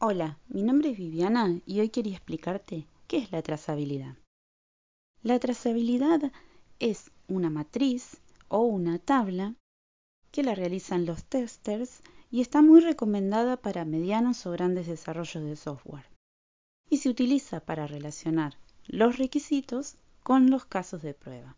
Hola, mi nombre es Viviana y hoy quería explicarte qué es la trazabilidad. La trazabilidad es una matriz o una tabla que la realizan los testers y está muy recomendada para medianos o grandes desarrollos de software. Y se utiliza para relacionar los requisitos con los casos de prueba.